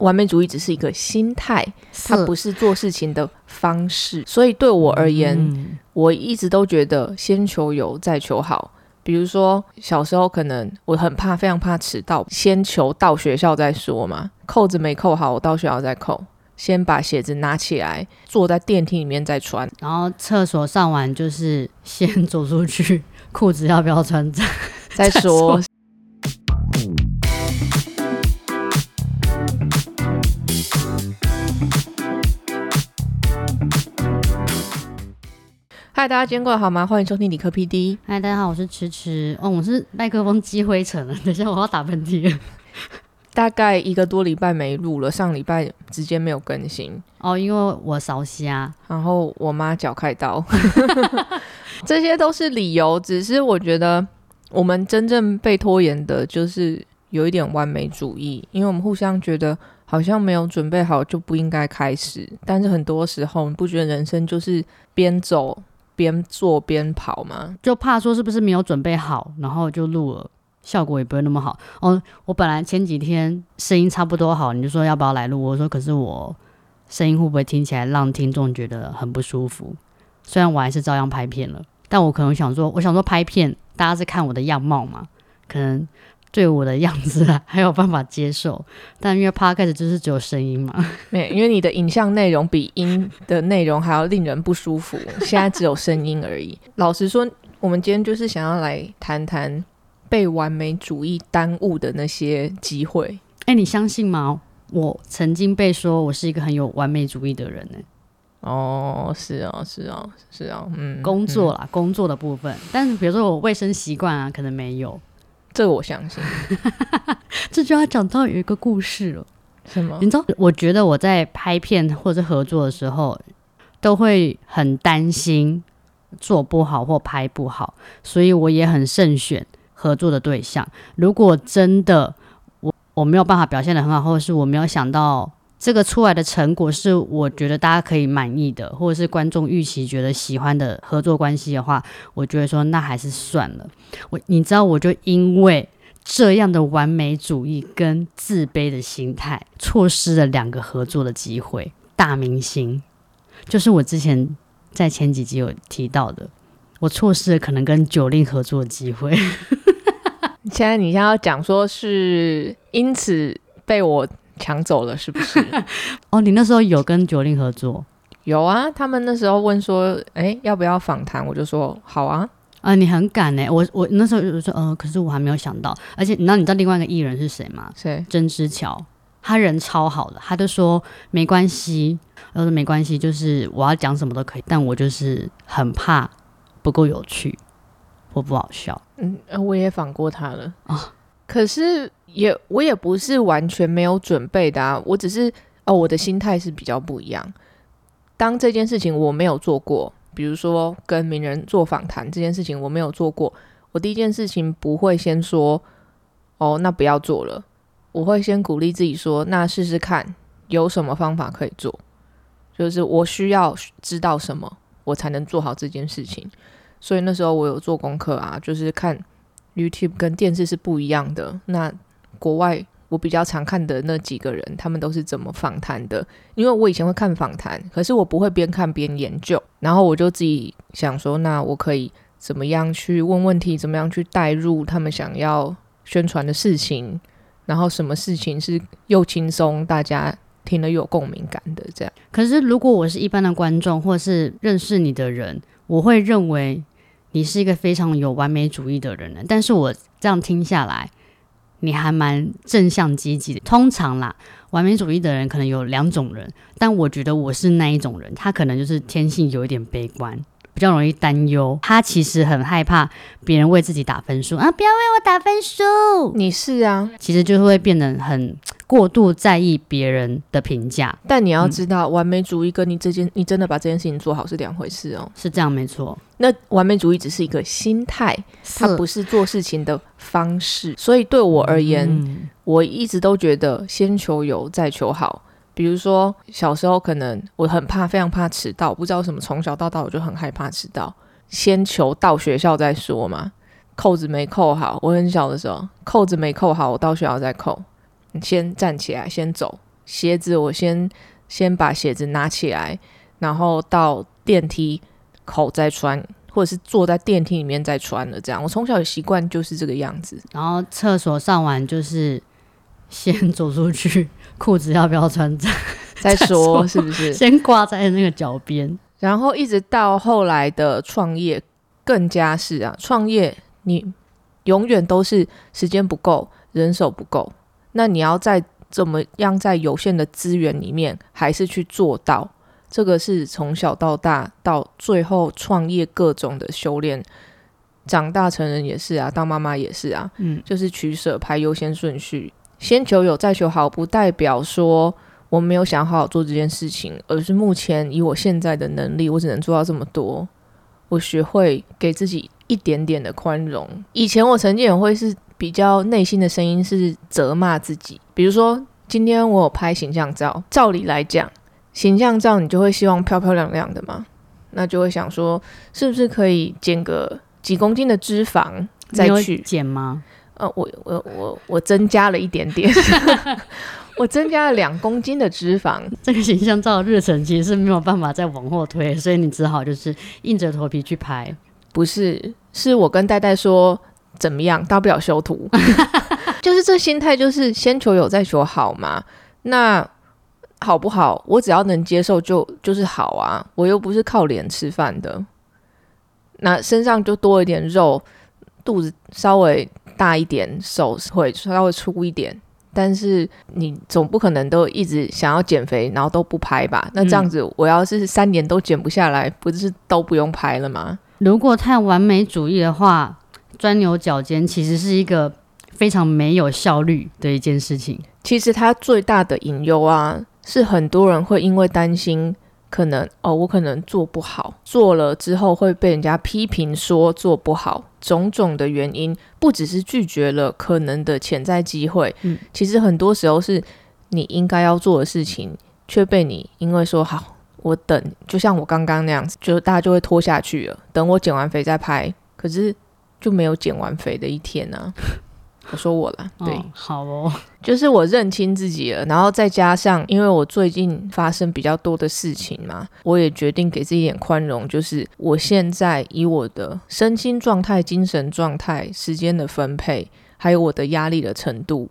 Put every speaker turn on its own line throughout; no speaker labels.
完美主义只是一个心态，它不是做事情的方式。所以对我而言，我一直都觉得先求有再求好。比如说小时候可能我很怕，非常怕迟到，先求到学校再说嘛。扣子没扣好，我到学校再扣。先把鞋子拿起来，坐在电梯里面再穿。
然后厕所上完就是先走出去，裤子要不要穿再
再说。嗨，大家今天过得好吗？欢迎收听理科 PD。
嗨，大家好，我是迟迟。哦，我是麦克风积灰尘了，等下我要打喷嚏了。
大概一个多礼拜没录了，上礼拜直接没有更新。
哦，因为我烧虾，
然后我妈脚开刀，这些都是理由。只是我觉得我们真正被拖延的，就是有一点完美主义，因为我们互相觉得好像没有准备好就不应该开始。但是很多时候，你不觉得人生就是边走？边做边跑吗？
就怕说是不是没有准备好，然后就录了，效果也不会那么好。哦，我本来前几天声音差不多好，你就说要不要来录？我说可是我声音会不会听起来让听众觉得很不舒服？虽然我还是照样拍片了，但我可能想说，我想说拍片大家是看我的样貌嘛，可能。对我的样子啊，还有办法接受，但因为 podcast 就是只有声音嘛，
没，因为你的影像内容比音的内容还要令人不舒服，现在只有声音而已。老实说，我们今天就是想要来谈谈被完美主义耽误的那些机会。
哎，你相信吗？我曾经被说我是一个很有完美主义的人呢。
哦，是哦，是哦，是哦，嗯，
工作啦，工作的部分，但是比如说我卫生习惯啊，可能没有。
这个我相信，
这就要讲到有一个故事了，
什么？
你知道？我觉得我在拍片或者合作的时候，都会很担心做不好或拍不好，所以我也很慎选合作的对象。如果真的我我没有办法表现的很好，或者是我没有想到。这个出来的成果是我觉得大家可以满意的，或者是观众预期觉得喜欢的合作关系的话，我觉得说那还是算了。我你知道，我就因为这样的完美主义跟自卑的心态，错失了两个合作的机会。大明星就是我之前在前几集有提到的，我错失了可能跟九令合作的机会。
现在你现在要讲说是因此被我。抢走了是不是？
哦，你那时候有跟九令合作？
有啊，他们那时候问说，哎，要不要访谈？我就说好啊。
啊，你很敢呢。我我那时候就说，呃，可是我还没有想到。而且，你知道你知道另外一个艺人是谁吗？
谁？
曾之乔，他人超好的，他就说没关系，他说没关系，就是我要讲什么都可以，但我就是很怕不够有趣或不好笑。
嗯，我也访过他了啊，可是。也我也不是完全没有准备的啊，我只是哦，我的心态是比较不一样。当这件事情我没有做过，比如说跟名人做访谈这件事情我没有做过，我第一件事情不会先说哦，那不要做了。我会先鼓励自己说，那试试看有什么方法可以做，就是我需要知道什么，我才能做好这件事情。所以那时候我有做功课啊，就是看 YouTube 跟电视是不一样的。那国外我比较常看的那几个人，他们都是怎么访谈的？因为我以前会看访谈，可是我不会边看边研究，然后我就自己想说，那我可以怎么样去问问题，怎么样去带入他们想要宣传的事情，然后什么事情是又轻松，大家听了又有共鸣感的这样。
可是如果我是一般的观众，或是认识你的人，我会认为你是一个非常有完美主义的人呢。但是我这样听下来。你还蛮正向积极的。通常啦，完美主义的人可能有两种人，但我觉得我是那一种人。他可能就是天性有一点悲观，比较容易担忧。他其实很害怕别人为自己打分数啊！不要为我打分数。
你是啊，
其实就会变得很。过度在意别人的评价，
但你要知道，完美主义跟你这件，你真的把这件事情做好是两回事哦。
是这样，没错。
那完美主义只是一个心态，它不是做事情的方式。所以对我而言，我一直都觉得先求有再求好。比如说小时候可能我很怕，非常怕迟到，不知道为什么从小到大我就很害怕迟到。先求到学校再说嘛，扣子没扣好，我很小的时候扣子没扣好，我到学校再扣。你先站起来，先走，鞋子我先先把鞋子拿起来，然后到电梯口再穿，或者是坐在电梯里面再穿的。这样，我从小的习惯就是这个样子。
然后厕所上完就是先走出去，裤子要不要穿再
再说，是不是？
先挂在那个脚边，
然后一直到后来的创业，更加是啊，创业你永远都是时间不够，人手不够，那你要在怎么样在有限的资源里面，还是去做到？这个是从小到大到最后创业各种的修炼，长大成人也是啊，当妈妈也是啊，嗯，就是取舍排优先顺序，先求有再求好，不代表说我没有想好好做这件事情，而是目前以我现在的能力，我只能做到这么多。我学会给自己一点点的宽容。以前我曾经也会是比较内心的声音是责骂自己，比如说今天我有拍形象照，照理来讲。形象照你就会希望漂漂亮亮的嘛，那就会想说是不是可以减个几公斤的脂肪再去
减吗？
呃，我我我我增加了一点点，我增加了两公斤的脂肪。
这个形象照日程其实是没有办法再往后推，所以你只好就是硬着头皮去拍。
不是，是我跟戴戴说怎么样，大不了修图，就是这心态就是先求有再求好嘛。那。好不好？我只要能接受就就是好啊！我又不是靠脸吃饭的，那身上就多一点肉，肚子稍微大一点，手会稍微粗一点，但是你总不可能都一直想要减肥，然后都不拍吧？那这样子，我要是三年都减不下来，不是都不用拍了吗？
如果太完美主义的话，钻牛角尖其实是一个非常没有效率的一件事情。
其实它最大的隐忧啊。是很多人会因为担心，可能哦，我可能做不好，做了之后会被人家批评说做不好，种种的原因，不只是拒绝了可能的潜在机会，嗯，其实很多时候是你应该要做的事情，却被你因为说好，我等，就像我刚刚那样子，就大家就会拖下去了，等我减完肥再拍，可是就没有减完肥的一天呢。我说我了，对，
好哦，
就是我认清自己了，然后再加上，因为我最近发生比较多的事情嘛，我也决定给自己一点宽容，就是我现在以我的身心状态、精神状态、时间的分配，还有我的压力的程度，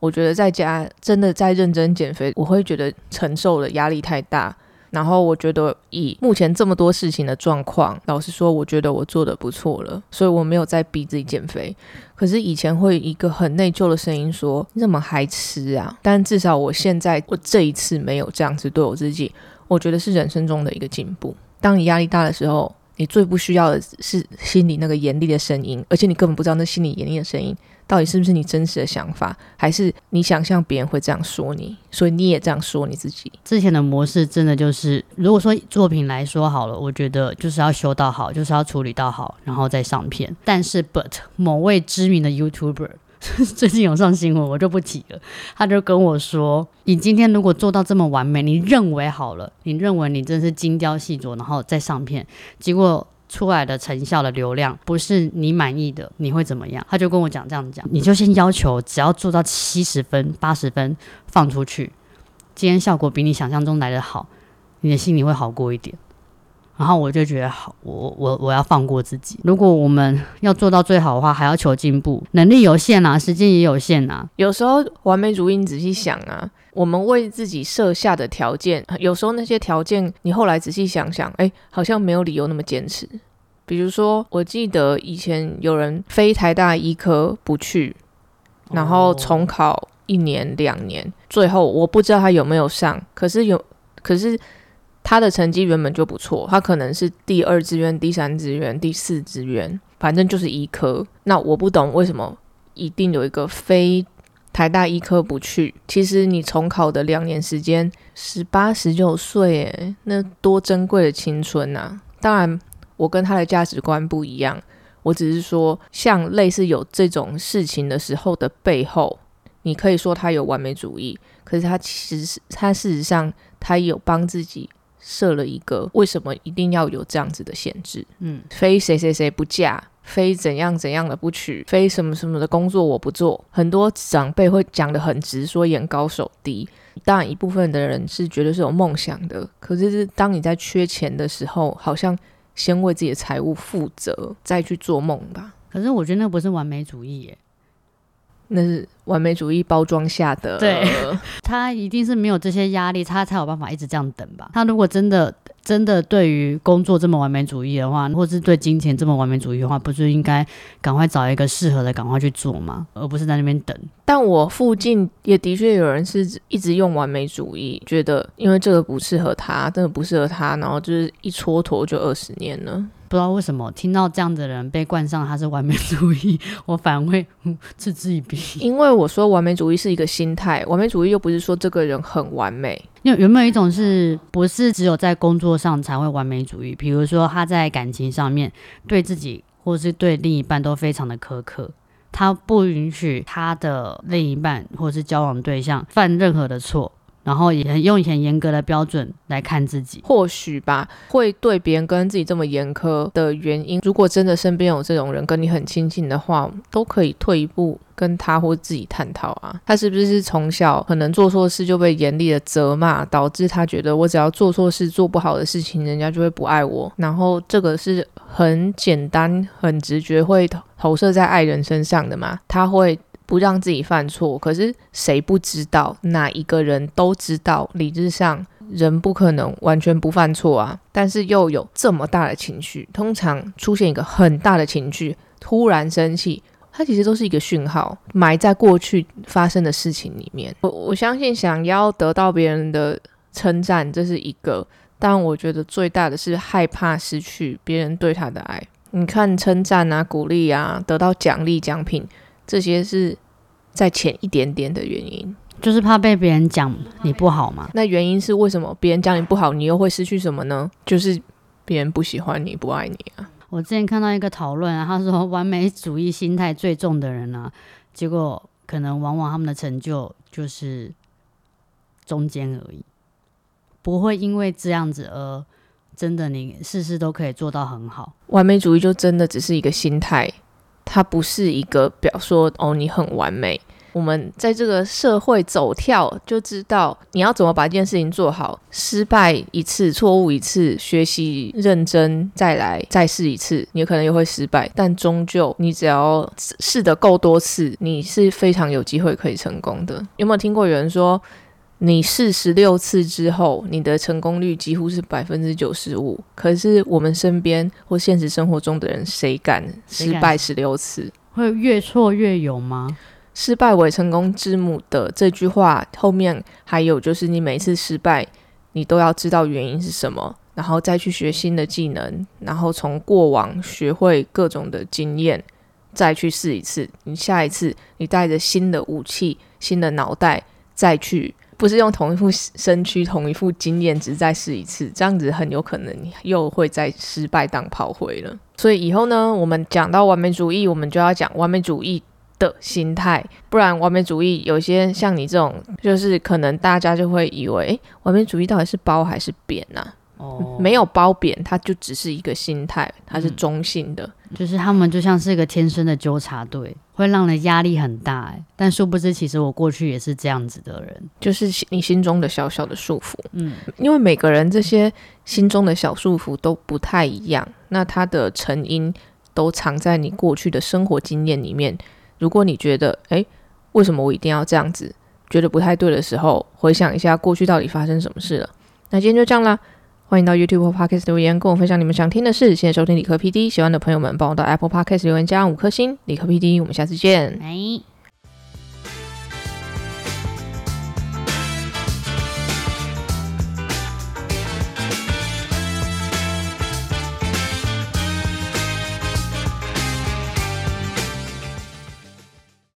我觉得在家真的在认真减肥，我会觉得承受的压力太大。然后我觉得以目前这么多事情的状况，老实说，我觉得我做的不错了，所以我没有再逼自己减肥。可是以前会一个很内疚的声音说：“你怎么还吃啊？”但至少我现在我这一次没有这样子对我自己，我觉得是人生中的一个进步。当你压力大的时候，你最不需要的是心里那个严厉的声音，而且你根本不知道那心里严厉的声音。到底是不是你真实的想法，还是你想象别人会这样说你，所以你也这样说你自己？
之前的模式真的就是，如果说作品来说好了，我觉得就是要修到好，就是要处理到好，然后再上片。但是，but 某位知名的 YouTuber 最近有上新闻，我就不提了。他就跟我说：“你今天如果做到这么完美，你认为好了，你认为你真是精雕细琢，然后再上片，结果。”出来的成效的流量不是你满意的，你会怎么样？他就跟我讲这样讲，你就先要求只要做到七十分、八十分放出去，今天效果比你想象中来的好，你的心里会好过一点。然后我就觉得好，我我我要放过自己。如果我们要做到最好的话，还要求进步，能力有限啊，时间也有限啊。
有时候完美主义，你仔细想啊，我们为自己设下的条件，有时候那些条件，你后来仔细想想，哎，好像没有理由那么坚持。比如说，我记得以前有人非台大医科不去，然后重考一年两年，最后我不知道他有没有上，可是有，可是。他的成绩原本就不错，他可能是第二志愿、第三志愿、第四志愿，反正就是医科。那我不懂为什么一定有一个非台大医科不去。其实你重考的两年时间，十八十九岁，诶，那多珍贵的青春呐！当然，我跟他的价值观不一样。我只是说，像类似有这种事情的时候的背后，你可以说他有完美主义，可是他其实他事实上他有帮自己。设了一个为什么一定要有这样子的限制？嗯，非谁谁谁不嫁，非怎样怎样的不娶，非什么什么的工作我不做。很多长辈会讲的很直，说眼高手低。当然，一部分的人是觉得是有梦想的，可是是当你在缺钱的时候，好像先为自己的财务负责，再去做梦吧。
可是我觉得那不是完美主义耶。
那是完美主义包装下的，
对 他一定是没有这些压力，他才有办法一直这样等吧。他如果真的真的对于工作这么完美主义的话，或是对金钱这么完美主义的话，不是应该赶快找一个适合的，赶快去做吗？而不是在那边等。
但我附近也的确有人是一直用完美主义，觉得因为这个不适合他，这个不适合他，然后就是一蹉跎就二十年了。
不知道为什么听到这样的人被冠上他是完美主义，我反而会 嗤之以鼻。
因为我说完美主义是一个心态，完美主义又不是说这个人很完美。
有有没有一种是不是只有在工作上才会完美主义？比如说他在感情上面对自己或是对另一半都非常的苛刻，他不允许他的另一半或是交往对象犯任何的错。然后也用很严格的标准来看自己，
或许吧，会对别人跟自己这么严苛的原因，如果真的身边有这种人跟你很亲近的话，都可以退一步跟他或自己探讨啊。他是不是从小可能做错事就被严厉的责骂，导致他觉得我只要做错事、做不好的事情，人家就会不爱我。然后这个是很简单、很直觉会投射在爱人身上的嘛？他会。不让自己犯错，可是谁不知道？哪一个人都知道，理智上人不可能完全不犯错啊。但是又有这么大的情绪，通常出现一个很大的情绪，突然生气，它其实都是一个讯号，埋在过去发生的事情里面。我我相信，想要得到别人的称赞，这是一个；但我觉得最大的是害怕失去别人对他的爱。你看，称赞啊，鼓励啊，得到奖励奖品。这些是再浅一点点的原因，
就是怕被别人讲你不好嘛。
那原因是为什么？别人讲你不好，你又会失去什么呢？就是别人不喜欢你，不爱你啊。
我之前看到一个讨论啊，他说完美主义心态最重的人啊，结果可能往往他们的成就就是中间而已，不会因为这样子而真的你事事都可以做到很好。
完美主义就真的只是一个心态。它不是一个表说哦，你很完美。我们在这个社会走跳，就知道你要怎么把一件事情做好。失败一次，错误一次，学习认真再来，再试一次，你可能又会失败。但终究，你只要试的够多次，你是非常有机会可以成功的。有没有听过有人说？你试十六次之后，你的成功率几乎是百分之九十五。可是我们身边或现实生活中的人，谁敢失败十六次？
会越挫越勇吗？
失败为成功之母的这句话后面还有，就是你每次失败，你都要知道原因是什么，然后再去学新的技能，然后从过往学会各种的经验，再去试一次。你下一次，你带着新的武器、新的脑袋再去。不是用同一副身躯、同一副经验值再试一次，这样子很有可能又会再失败当炮灰了。所以以后呢，我们讲到完美主义，我们就要讲完美主义的心态，不然完美主义有些像你这种，就是可能大家就会以为，诶，完美主义到底是褒还是贬呢？哦，没有褒贬，它就只是一个心态，它是中性的。
就是他们就像是一个天生的纠察队，会让人压力很大。哎，但殊不知，其实我过去也是这样子的人，
就是你心中的小小的束缚。嗯，因为每个人这些心中的小束缚都不太一样，那它的成因都藏在你过去的生活经验里面。如果你觉得，哎，为什么我一定要这样子？觉得不太对的时候，回想一下过去到底发生什么事了。那今天就这样啦。欢迎到 YouTube Podcast 留言，跟我分享你们想听的事。现在收听理科 PD，喜欢的朋友们帮我到 Apple Podcast 留言加五颗星。理科 PD，我们下次见。